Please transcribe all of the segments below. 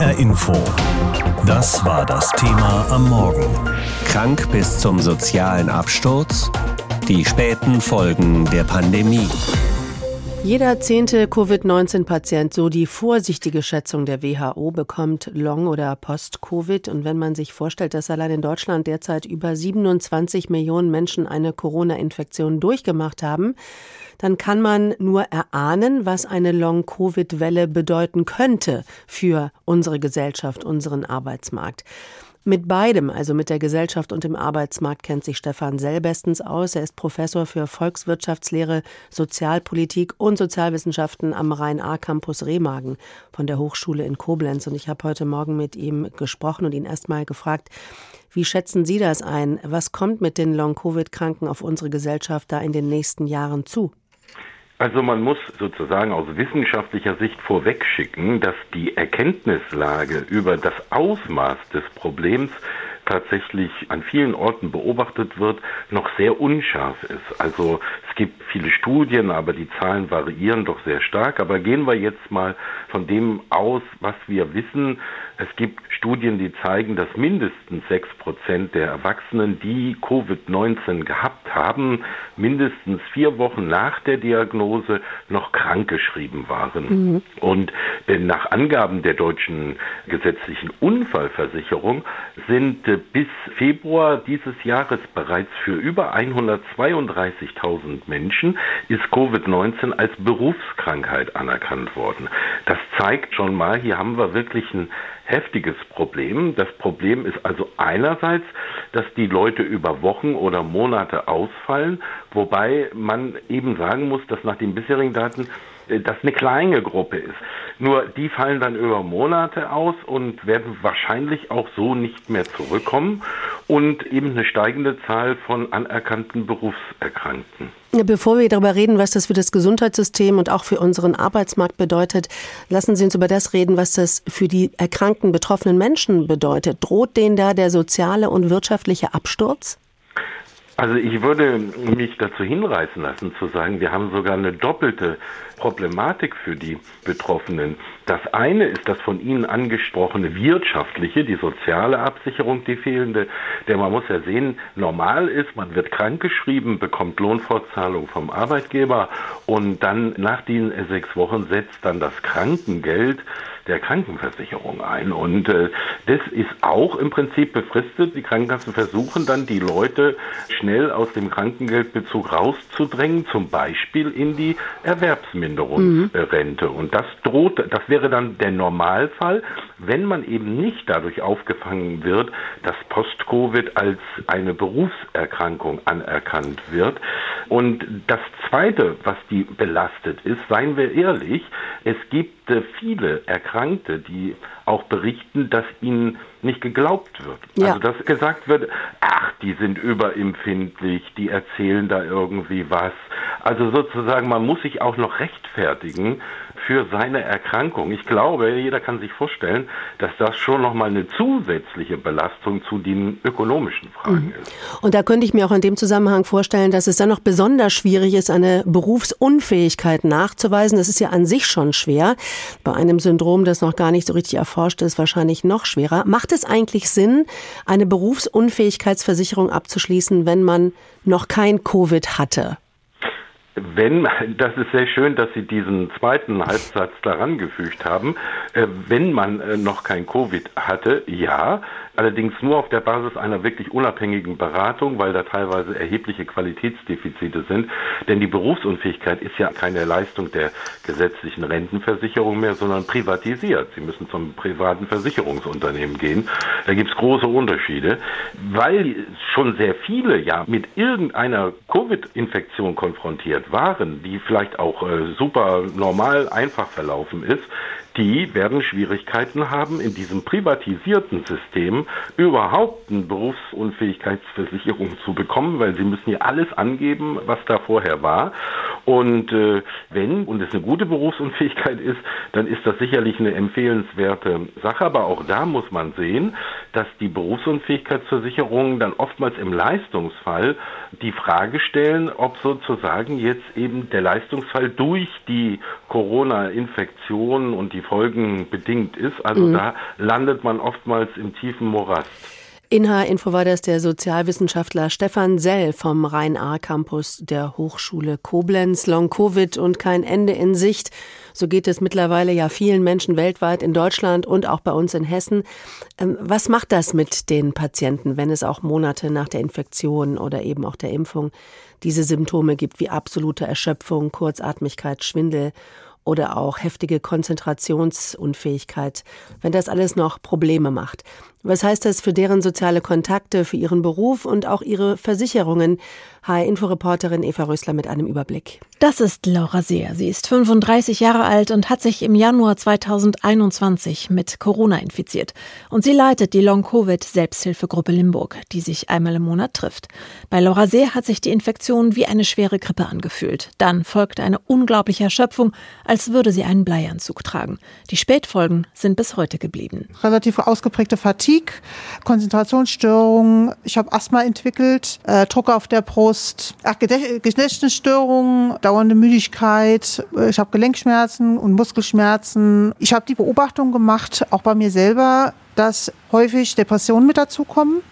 HR Info. Das war das Thema am Morgen. Krank bis zum sozialen Absturz? Die späten Folgen der Pandemie. Jeder zehnte Covid-19-Patient, so die vorsichtige Schätzung der WHO, bekommt Long- oder Post-Covid. Und wenn man sich vorstellt, dass allein in Deutschland derzeit über 27 Millionen Menschen eine Corona-Infektion durchgemacht haben, dann kann man nur erahnen, was eine Long-Covid-Welle bedeuten könnte für unsere Gesellschaft, unseren Arbeitsmarkt. Mit beidem, also mit der Gesellschaft und dem Arbeitsmarkt, kennt sich Stefan Sell bestens aus. Er ist Professor für Volkswirtschaftslehre, Sozialpolitik und Sozialwissenschaften am Rhein-A-Campus Remagen von der Hochschule in Koblenz. Und ich habe heute Morgen mit ihm gesprochen und ihn erstmal gefragt, wie schätzen Sie das ein? Was kommt mit den Long-Covid-Kranken auf unsere Gesellschaft da in den nächsten Jahren zu? Also man muss sozusagen aus wissenschaftlicher Sicht vorwegschicken, dass die Erkenntnislage über das Ausmaß des Problems tatsächlich an vielen Orten beobachtet wird, noch sehr unscharf ist. Also es gibt viele Studien, aber die Zahlen variieren doch sehr stark. Aber gehen wir jetzt mal von dem aus, was wir wissen. Es gibt Studien, die zeigen, dass mindestens sechs Prozent der Erwachsenen, die Covid-19 gehabt haben, mindestens vier Wochen nach der Diagnose noch krankgeschrieben waren. Mhm. Und äh, nach Angaben der deutschen gesetzlichen Unfallversicherung sind äh, bis Februar dieses Jahres bereits für über 132.000 Menschen ist Covid-19 als Berufskrankheit anerkannt worden. Das zeigt schon mal, hier haben wir wirklich ein heftiges Problem. Das Problem ist also einerseits, dass die Leute über Wochen oder Monate ausfallen, wobei man eben sagen muss, dass nach den bisherigen Daten das eine kleine Gruppe ist. Nur die fallen dann über Monate aus und werden wahrscheinlich auch so nicht mehr zurückkommen und eben eine steigende Zahl von anerkannten Berufserkrankten. Bevor wir darüber reden, was das für das Gesundheitssystem und auch für unseren Arbeitsmarkt bedeutet, lassen Sie uns über das reden, was das für die erkrankten betroffenen Menschen bedeutet. Droht denen da der soziale und wirtschaftliche Absturz? Also ich würde mich dazu hinreißen lassen zu sagen, wir haben sogar eine doppelte Problematik für die Betroffenen. Das eine ist das von Ihnen angesprochene wirtschaftliche, die soziale Absicherung, die fehlende. Denn man muss ja sehen, normal ist, man wird krankgeschrieben, bekommt Lohnfortzahlung vom Arbeitgeber und dann nach den sechs Wochen setzt dann das Krankengeld der Krankenversicherung ein. Und äh, das ist auch im Prinzip befristet. Die Krankenkassen versuchen dann, die Leute schnell aus dem Krankengeldbezug rauszudrängen, zum Beispiel in die Erwerbsminderungsrente. Mhm. Und das droht, das wäre dann der Normalfall, wenn man eben nicht dadurch aufgefangen wird, dass Post-Covid als eine Berufserkrankung anerkannt wird. Und das Zweite, was die belastet ist, seien wir ehrlich, es gibt viele Erkrankte, die auch berichten, dass ihnen nicht geglaubt wird. Ja. Also dass gesagt wird, ach, die sind überempfindlich, die erzählen da irgendwie was. Also sozusagen, man muss sich auch noch rechtfertigen für seine Erkrankung. Ich glaube, jeder kann sich vorstellen, dass das schon nochmal eine zusätzliche Belastung zu den ökonomischen Fragen mhm. ist. Und da könnte ich mir auch in dem Zusammenhang vorstellen, dass es dann noch besonders schwierig ist, eine Berufsunfähigkeit nachzuweisen. Das ist ja an sich schon schwer. Bei einem Syndrom, das noch gar nicht so richtig erforscht ist, wahrscheinlich noch schwerer. Macht es eigentlich Sinn, eine Berufsunfähigkeitsversicherung abzuschließen, wenn man noch kein Covid hatte? Wenn, das ist sehr schön, dass Sie diesen zweiten Halbsatz daran gefügt haben. Äh, wenn man äh, noch kein Covid hatte, ja, allerdings nur auf der Basis einer wirklich unabhängigen Beratung, weil da teilweise erhebliche Qualitätsdefizite sind. Denn die Berufsunfähigkeit ist ja keine Leistung der gesetzlichen Rentenversicherung mehr, sondern privatisiert. Sie müssen zum privaten Versicherungsunternehmen gehen. Da gibt es große Unterschiede, weil schon sehr viele ja mit irgendeiner Covid-Infektion konfrontiert waren, die vielleicht auch äh, super normal einfach verlaufen ist die werden Schwierigkeiten haben, in diesem privatisierten System überhaupt eine Berufsunfähigkeitsversicherung zu bekommen, weil sie müssen ja alles angeben, was da vorher war. Und äh, wenn, und es eine gute Berufsunfähigkeit ist, dann ist das sicherlich eine empfehlenswerte Sache. Aber auch da muss man sehen, dass die Berufsunfähigkeitsversicherungen dann oftmals im Leistungsfall die Frage stellen, ob sozusagen jetzt eben der Leistungsfall durch die Corona-Infektion und die Folgen bedingt ist. Also mhm. da landet man oftmals im tiefen Morast. In H-Info war das der Sozialwissenschaftler Stefan Sell vom Rhein-A-Campus der Hochschule Koblenz. Long-Covid und kein Ende in Sicht. So geht es mittlerweile ja vielen Menschen weltweit in Deutschland und auch bei uns in Hessen. Ähm, was macht das mit den Patienten, wenn es auch Monate nach der Infektion oder eben auch der Impfung diese Symptome gibt wie absolute Erschöpfung, Kurzatmigkeit, Schwindel oder auch heftige Konzentrationsunfähigkeit, wenn das alles noch Probleme macht. Was heißt das für deren soziale Kontakte, für ihren Beruf und auch ihre Versicherungen? HR-Inforeporterin Eva Rösler mit einem Überblick. Das ist Laura Seer. Sie ist 35 Jahre alt und hat sich im Januar 2021 mit Corona infiziert. Und sie leitet die Long-Covid-Selbsthilfegruppe Limburg, die sich einmal im Monat trifft. Bei Laura Seer hat sich die Infektion wie eine schwere Grippe angefühlt. Dann folgte eine unglaubliche Erschöpfung, als würde sie einen Bleianzug tragen. Die Spätfolgen sind bis heute geblieben. Relativ ausgeprägte Fatigue Fatigue, Konzentrationsstörungen, ich habe Asthma entwickelt, äh, Druck auf der Brust, Gedächtnisstörungen, dauernde Müdigkeit, ich habe Gelenkschmerzen und Muskelschmerzen. Ich habe die Beobachtung gemacht, auch bei mir selber, dass häufig Depressionen mit dazukommen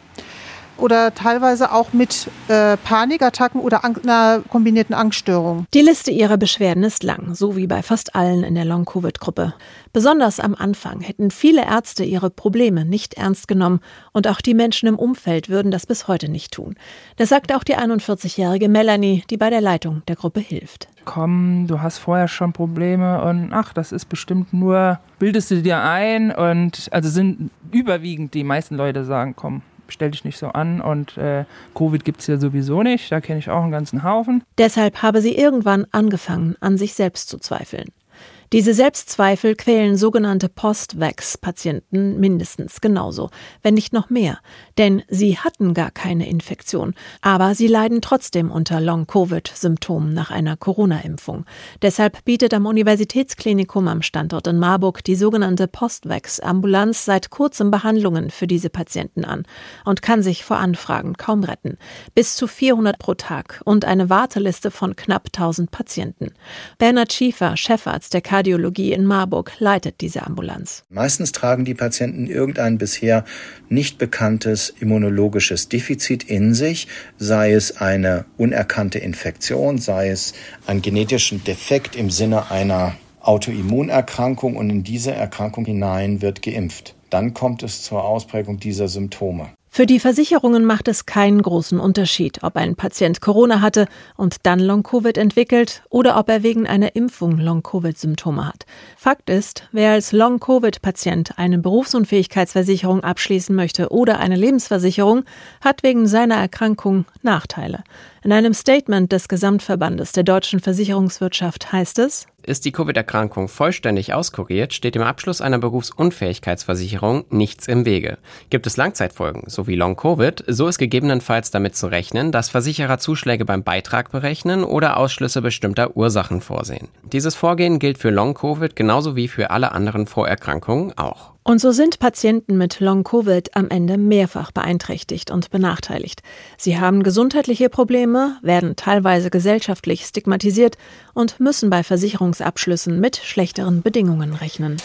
oder teilweise auch mit äh, Panikattacken oder einer kombinierten Angststörung. Die Liste ihrer Beschwerden ist lang, so wie bei fast allen in der Long-Covid-Gruppe. Besonders am Anfang hätten viele Ärzte ihre Probleme nicht ernst genommen und auch die Menschen im Umfeld würden das bis heute nicht tun. Das sagt auch die 41-jährige Melanie, die bei der Leitung der Gruppe hilft. Komm, du hast vorher schon Probleme und ach, das ist bestimmt nur, bildest du dir ein und also sind überwiegend die meisten Leute sagen, komm, stell dich nicht so an und äh, Covid gibt es ja sowieso nicht, da kenne ich auch einen ganzen Haufen. Deshalb habe sie irgendwann angefangen, an sich selbst zu zweifeln. Diese Selbstzweifel quälen sogenannte Post-Vax-Patienten mindestens genauso, wenn nicht noch mehr. Denn sie hatten gar keine Infektion, aber sie leiden trotzdem unter Long-Covid-Symptomen nach einer Corona-Impfung. Deshalb bietet am Universitätsklinikum am Standort in Marburg die sogenannte Post-Vax-Ambulanz seit kurzem Behandlungen für diese Patienten an und kann sich vor Anfragen kaum retten. Bis zu 400 pro Tag und eine Warteliste von knapp 1000 Patienten. Bernhard Schiefer, Chefarzt der Kardiologie in Marburg leitet diese Ambulanz. Meistens tragen die Patienten irgendein bisher nicht bekanntes immunologisches Defizit in sich, sei es eine unerkannte Infektion, sei es ein genetischen Defekt im Sinne einer Autoimmunerkrankung und in diese Erkrankung hinein wird geimpft. Dann kommt es zur Ausprägung dieser Symptome. Für die Versicherungen macht es keinen großen Unterschied, ob ein Patient Corona hatte und dann Long-Covid entwickelt oder ob er wegen einer Impfung Long-Covid-Symptome hat. Fakt ist, wer als Long-Covid-Patient eine Berufsunfähigkeitsversicherung abschließen möchte oder eine Lebensversicherung, hat wegen seiner Erkrankung Nachteile. In einem Statement des Gesamtverbandes der deutschen Versicherungswirtschaft heißt es, ist die Covid-Erkrankung vollständig auskuriert, steht dem Abschluss einer Berufsunfähigkeitsversicherung nichts im Wege. Gibt es Langzeitfolgen, so wie Long-Covid, so ist gegebenenfalls damit zu rechnen, dass Versicherer Zuschläge beim Beitrag berechnen oder Ausschlüsse bestimmter Ursachen vorsehen. Dieses Vorgehen gilt für Long-Covid genauso wie für alle anderen Vorerkrankungen auch. Und so sind Patienten mit Long-Covid am Ende mehrfach beeinträchtigt und benachteiligt. Sie haben gesundheitliche Probleme, werden teilweise gesellschaftlich stigmatisiert und müssen bei Versicherungsabschlüssen mit schlechteren Bedingungen rechnen.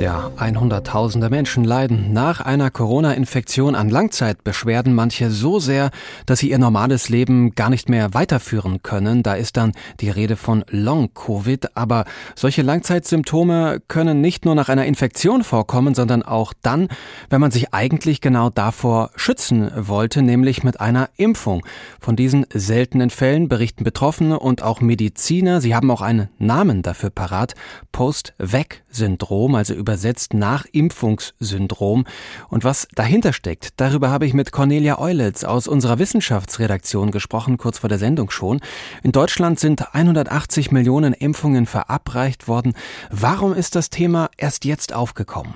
Ja, 100.000 Menschen leiden nach einer Corona-Infektion an Langzeitbeschwerden, manche so sehr, dass sie ihr normales Leben gar nicht mehr weiterführen können. Da ist dann die Rede von Long-Covid. Aber solche Langzeitsymptome können nicht nur nach einer Infektion vorkommen, sondern auch dann, wenn man sich eigentlich genau davor schützen wollte, nämlich mit einer Impfung. Von diesen seltenen Fällen berichten Betroffene und auch Mediziner. Sie haben auch einen Namen dafür parat. Post-Vac-Syndrom, also übersetzt Nachimpfungssyndrom. Und was dahinter steckt, darüber habe ich mit Cornelia Eulitz aus unserer Wissenschaftsredaktion gesprochen, kurz vor der Sendung schon. In Deutschland sind 180 Millionen Impfungen verabreicht worden. Warum ist das Thema erst jetzt aufgekommen?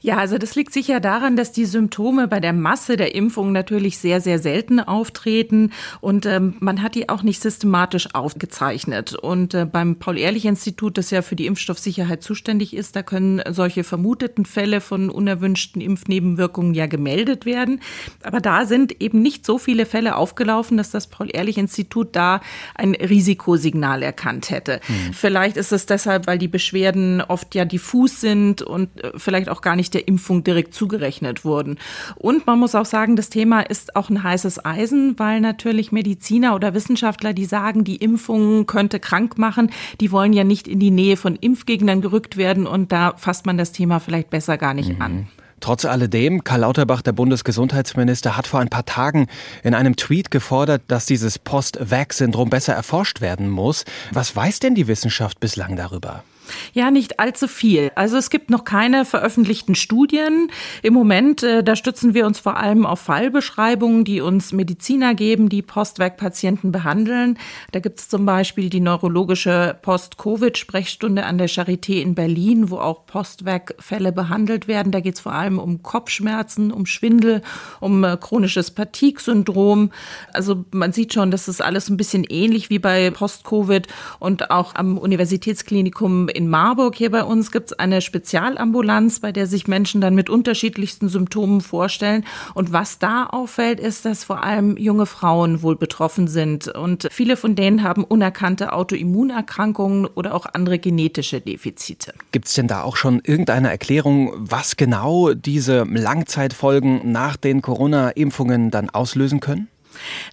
Ja, also das liegt sicher daran, dass die Symptome bei der Masse der Impfung natürlich sehr, sehr selten auftreten und ähm, man hat die auch nicht systematisch aufgezeichnet. Und äh, beim Paul-Ehrlich-Institut, das ja für die Impfstoffsicherheit zuständig ist, da können solche vermuteten Fälle von unerwünschten Impfnebenwirkungen ja gemeldet werden. Aber da sind eben nicht so viele Fälle aufgelaufen, dass das Paul-Ehrlich-Institut da ein Risikosignal erkannt hätte. Mhm. Vielleicht ist es deshalb, weil die Beschwerden oft ja diffus sind und äh, vielleicht auch gar nicht der Impfung direkt zugerechnet wurden. Und man muss auch sagen, das Thema ist auch ein heißes Eisen, weil natürlich Mediziner oder Wissenschaftler, die sagen, die Impfung könnte krank machen, die wollen ja nicht in die Nähe von Impfgegnern gerückt werden und da fasst man das Thema vielleicht besser gar nicht mhm. an. Trotz alledem, Karl Lauterbach, der Bundesgesundheitsminister, hat vor ein paar Tagen in einem Tweet gefordert, dass dieses Post-Vac-Syndrom besser erforscht werden muss. Was weiß denn die Wissenschaft bislang darüber? Ja, nicht allzu viel. Also es gibt noch keine veröffentlichten Studien. Im Moment, äh, da stützen wir uns vor allem auf Fallbeschreibungen, die uns Mediziner geben, die Postwerk-Patienten behandeln. Da gibt es zum Beispiel die neurologische Post-Covid-Sprechstunde an der Charité in Berlin, wo auch Postwerk-Fälle behandelt werden. Da geht es vor allem um Kopfschmerzen, um Schwindel, um äh, chronisches Fatigue-Syndrom. Also man sieht schon, das ist alles ein bisschen ähnlich wie bei Post-Covid und auch am Universitätsklinikum in Marburg hier bei uns gibt es eine Spezialambulanz, bei der sich Menschen dann mit unterschiedlichsten Symptomen vorstellen. Und was da auffällt, ist, dass vor allem junge Frauen wohl betroffen sind. Und viele von denen haben unerkannte Autoimmunerkrankungen oder auch andere genetische Defizite. Gibt es denn da auch schon irgendeine Erklärung, was genau diese Langzeitfolgen nach den Corona-Impfungen dann auslösen können?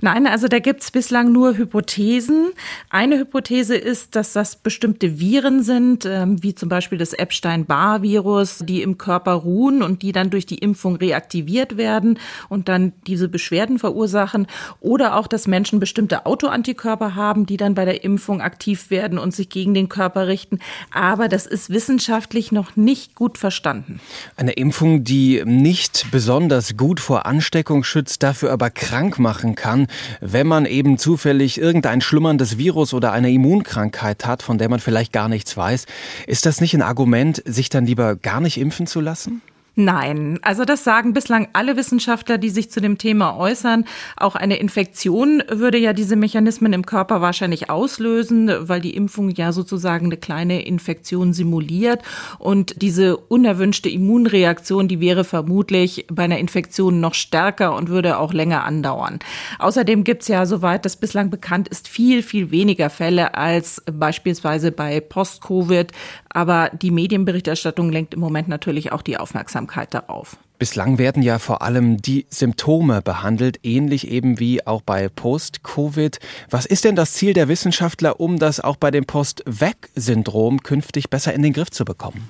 Nein, also da gibt's bislang nur Hypothesen. Eine Hypothese ist, dass das bestimmte Viren sind, ähm, wie zum Beispiel das Epstein-Barr-Virus, die im Körper ruhen und die dann durch die Impfung reaktiviert werden und dann diese Beschwerden verursachen. Oder auch, dass Menschen bestimmte Autoantikörper haben, die dann bei der Impfung aktiv werden und sich gegen den Körper richten. Aber das ist wissenschaftlich noch nicht gut verstanden. Eine Impfung, die nicht besonders gut vor Ansteckung schützt, dafür aber krank machen kann, wenn man eben zufällig irgendein schlummerndes Virus oder eine Immunkrankheit hat, von der man vielleicht gar nichts weiß. Ist das nicht ein Argument, sich dann lieber gar nicht impfen zu lassen? Nein, also das sagen bislang alle Wissenschaftler, die sich zu dem Thema äußern. Auch eine Infektion würde ja diese Mechanismen im Körper wahrscheinlich auslösen, weil die Impfung ja sozusagen eine kleine Infektion simuliert. Und diese unerwünschte Immunreaktion, die wäre vermutlich bei einer Infektion noch stärker und würde auch länger andauern. Außerdem gibt es ja, soweit das bislang bekannt ist, viel, viel weniger Fälle als beispielsweise bei Post-Covid. Aber die Medienberichterstattung lenkt im Moment natürlich auch die Aufmerksamkeit darauf. Bislang werden ja vor allem die Symptome behandelt, ähnlich eben wie auch bei Post-Covid. Was ist denn das Ziel der Wissenschaftler, um das auch bei dem Post-Vac-Syndrom künftig besser in den Griff zu bekommen?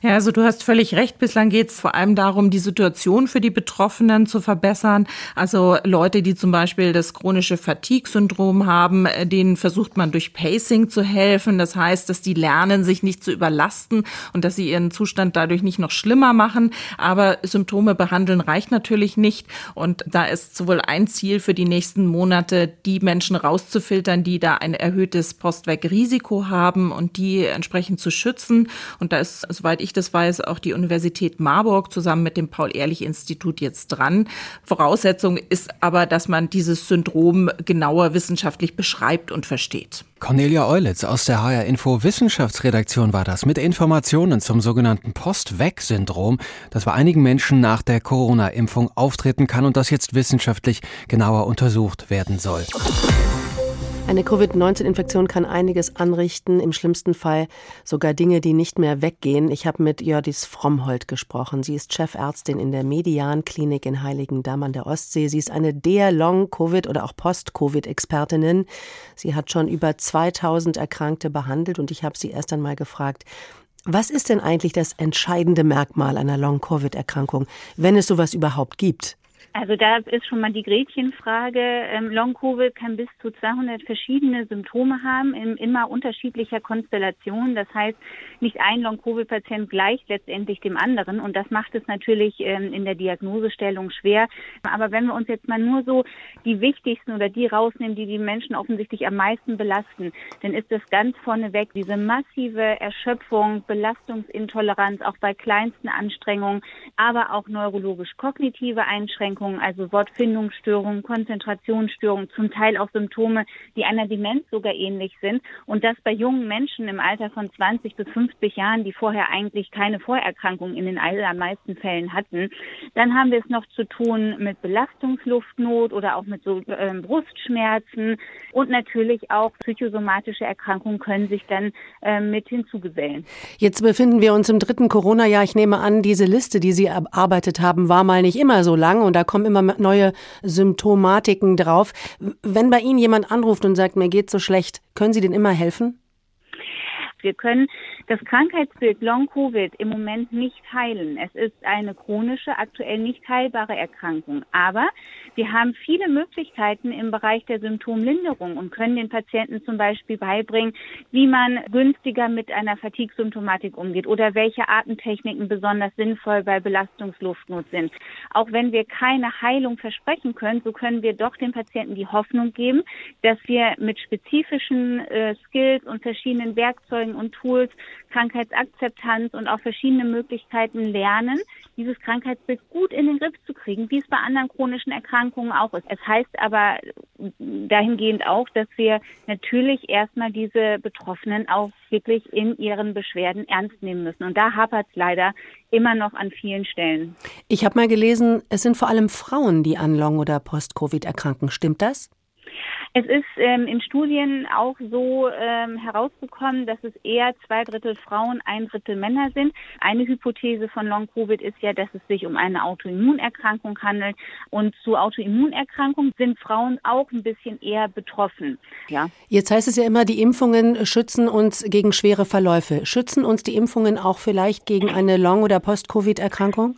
Ja, also du hast völlig recht. Bislang geht es vor allem darum, die Situation für die Betroffenen zu verbessern. Also Leute, die zum Beispiel das chronische Fatigue-Syndrom haben, äh, denen versucht man durch Pacing zu helfen. Das heißt, dass die lernen, sich nicht zu überlasten und dass sie ihren Zustand dadurch nicht noch schlimmer machen. Aber Symptome behandeln reicht natürlich nicht. Und da ist sowohl ein Ziel für die nächsten Monate, die Menschen rauszufiltern, die da ein erhöhtes Postweg-Risiko haben und die entsprechend zu schützen. Und da ist, soweit ich ich das weiß, auch die Universität Marburg zusammen mit dem Paul-Ehrlich-Institut jetzt dran. Voraussetzung ist aber, dass man dieses Syndrom genauer wissenschaftlich beschreibt und versteht. Cornelia Eulitz aus der HR Info Wissenschaftsredaktion war das mit Informationen zum sogenannten Post-Weg-Syndrom, das bei einigen Menschen nach der Corona-Impfung auftreten kann und das jetzt wissenschaftlich genauer untersucht werden soll. Eine Covid-19-Infektion kann einiges anrichten, im schlimmsten Fall sogar Dinge, die nicht mehr weggehen. Ich habe mit Jördis Frommhold gesprochen. Sie ist Chefärztin in der Median-Klinik in Heiligendamm an der Ostsee. Sie ist eine der Long-Covid- oder auch Post-Covid-Expertinnen. Sie hat schon über 2000 Erkrankte behandelt und ich habe sie erst einmal gefragt, was ist denn eigentlich das entscheidende Merkmal einer Long-Covid-Erkrankung, wenn es sowas überhaupt gibt? Also da ist schon mal die Gretchenfrage. Ähm, Long-Covid kann bis zu 200 verschiedene Symptome haben, in immer unterschiedlicher Konstellation. Das heißt, nicht ein Long-Covid-Patient gleicht letztendlich dem anderen und das macht es natürlich ähm, in der Diagnosestellung schwer. Aber wenn wir uns jetzt mal nur so die wichtigsten oder die rausnehmen, die die Menschen offensichtlich am meisten belasten, dann ist das ganz vorneweg diese massive Erschöpfung, Belastungsintoleranz, auch bei kleinsten Anstrengungen, aber auch neurologisch-kognitive Einschränkungen, also Wortfindungsstörungen, Konzentrationsstörungen, zum Teil auch Symptome, die einer Demenz sogar ähnlich sind. Und das bei jungen Menschen im Alter von 20 bis 50 Jahren, die vorher eigentlich keine Vorerkrankungen in den allermeisten Fällen hatten. Dann haben wir es noch zu tun mit Belastungsluftnot oder auch mit so äh, Brustschmerzen und natürlich auch psychosomatische Erkrankungen können sich dann äh, mit hinzugesellen. Jetzt befinden wir uns im dritten Corona-Jahr. Ich nehme an, diese Liste, die Sie erarbeitet haben, war mal nicht immer so lang und da kommen immer neue Symptomatiken drauf. Wenn bei Ihnen jemand anruft und sagt, mir geht so schlecht, können Sie denn immer helfen? Wir können das Krankheitsbild Long-Covid im Moment nicht heilen. Es ist eine chronische, aktuell nicht heilbare Erkrankung. Aber wir haben viele Möglichkeiten im Bereich der Symptomlinderung und können den Patienten zum Beispiel beibringen, wie man günstiger mit einer Fatigue-Symptomatik umgeht oder welche Atemtechniken besonders sinnvoll bei Belastungsluftnot sind. Auch wenn wir keine Heilung versprechen können, so können wir doch den Patienten die Hoffnung geben, dass wir mit spezifischen äh, Skills und verschiedenen Werkzeugen und Tools, Krankheitsakzeptanz und auch verschiedene Möglichkeiten lernen, dieses Krankheitsbild gut in den Griff zu kriegen, wie es bei anderen chronischen Erkrankungen auch ist. Es heißt aber dahingehend auch, dass wir natürlich erstmal diese Betroffenen auch wirklich in ihren Beschwerden ernst nehmen müssen. Und da hapert es leider immer noch an vielen Stellen. Ich habe mal gelesen, es sind vor allem Frauen, die an Long- oder Post-Covid erkranken. Stimmt das? Es ist ähm, in Studien auch so ähm, herausgekommen, dass es eher zwei Drittel Frauen, ein Drittel Männer sind. Eine Hypothese von Long-Covid ist ja, dass es sich um eine Autoimmunerkrankung handelt. Und zu Autoimmunerkrankungen sind Frauen auch ein bisschen eher betroffen. Ja. Jetzt heißt es ja immer, die Impfungen schützen uns gegen schwere Verläufe. Schützen uns die Impfungen auch vielleicht gegen eine Long- oder Post-Covid-Erkrankung?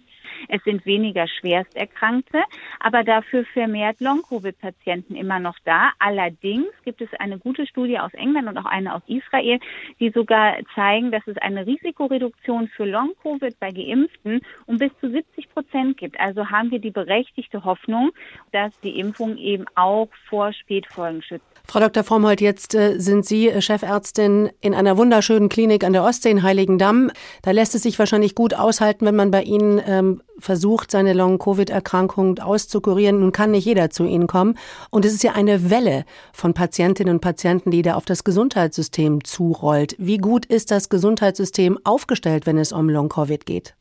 Es sind weniger Schwersterkrankte, aber dafür vermehrt Long-Covid-Patienten immer noch da. Allerdings gibt es eine gute Studie aus England und auch eine aus Israel, die sogar zeigen, dass es eine Risikoreduktion für Long-Covid bei Geimpften um bis zu 70 Prozent gibt. Also haben wir die berechtigte Hoffnung, dass die Impfung eben auch vor Spätfolgen schützt. Frau Dr. Frommholt, jetzt äh, sind Sie äh, Chefärztin in einer wunderschönen Klinik an der Ostsee in Heiligendamm. Da lässt es sich wahrscheinlich gut aushalten, wenn man bei Ihnen ähm, versucht, seine Long-Covid-Erkrankung auszukurieren. Nun kann nicht jeder zu Ihnen kommen. Und es ist ja eine Welle von Patientinnen und Patienten, die da auf das Gesundheitssystem zurollt. Wie gut ist das Gesundheitssystem aufgestellt, wenn es um Long-Covid geht?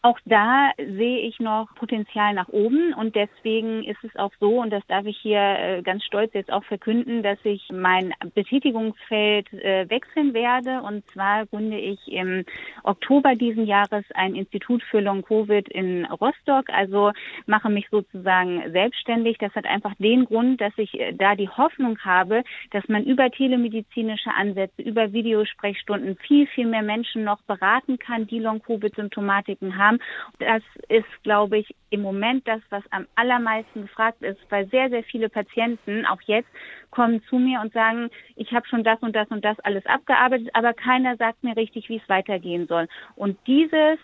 Auch da sehe ich noch Potenzial nach oben und deswegen ist es auch so, und das darf ich hier äh, ganz stolz jetzt auch verkünden, dass ich mein Betätigungsfeld äh, wechseln werde. Und zwar gründe ich im Oktober diesen Jahres ein Institut für Long-Covid in Rostock, also mache mich sozusagen selbstständig. Das hat einfach den Grund, dass ich äh, da die Hoffnung habe, dass man über telemedizinische Ansätze, über Videosprechstunden viel, viel mehr Menschen noch beraten kann, die Long-Covid-Symptomatiken haben haben. Das ist, glaube ich, im Moment das, was am allermeisten gefragt ist, weil sehr, sehr viele Patienten, auch jetzt, kommen zu mir und sagen, ich habe schon das und das und das alles abgearbeitet, aber keiner sagt mir richtig, wie es weitergehen soll. Und dieses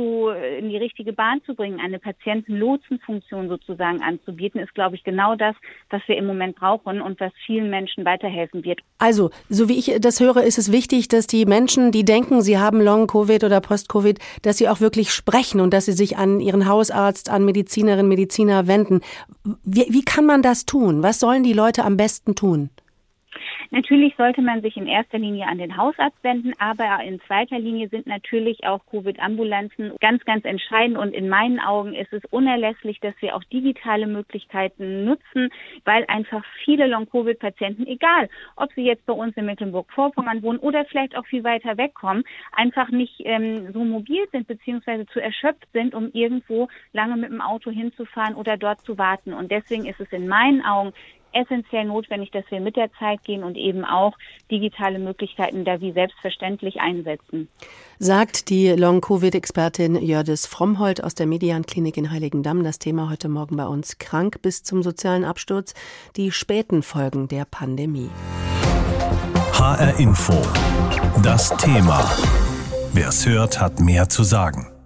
zu, in die richtige Bahn zu bringen, eine Patientenlotsenfunktion sozusagen anzubieten, ist, glaube ich, genau das, was wir im Moment brauchen und was vielen Menschen weiterhelfen wird. Also, so wie ich das höre, ist es wichtig, dass die Menschen, die denken, sie haben Long-Covid oder Post-Covid, dass sie auch wirklich sprechen und dass sie sich an ihren Hausarzt, an Medizinerinnen, Mediziner wenden. Wie, wie kann man das tun? Was sollen die Leute am besten tun? Natürlich sollte man sich in erster Linie an den Hausarzt wenden, aber in zweiter Linie sind natürlich auch Covid-Ambulanzen ganz, ganz entscheidend. Und in meinen Augen ist es unerlässlich, dass wir auch digitale Möglichkeiten nutzen, weil einfach viele Long-Covid-Patienten, egal ob sie jetzt bei uns in Mecklenburg-Vorpommern wohnen oder vielleicht auch viel weiter wegkommen, einfach nicht ähm, so mobil sind beziehungsweise zu erschöpft sind, um irgendwo lange mit dem Auto hinzufahren oder dort zu warten. Und deswegen ist es in meinen Augen essentiell notwendig, dass wir mit der Zeit gehen und eben auch digitale Möglichkeiten da wie selbstverständlich einsetzen. Sagt die Long-Covid-Expertin Jördis Frommholt aus der Median-Klinik in Heiligendamm. Das Thema heute Morgen bei uns. Krank bis zum sozialen Absturz. Die späten Folgen der Pandemie. HR Info. Das Thema. Wer es hört, hat mehr zu sagen.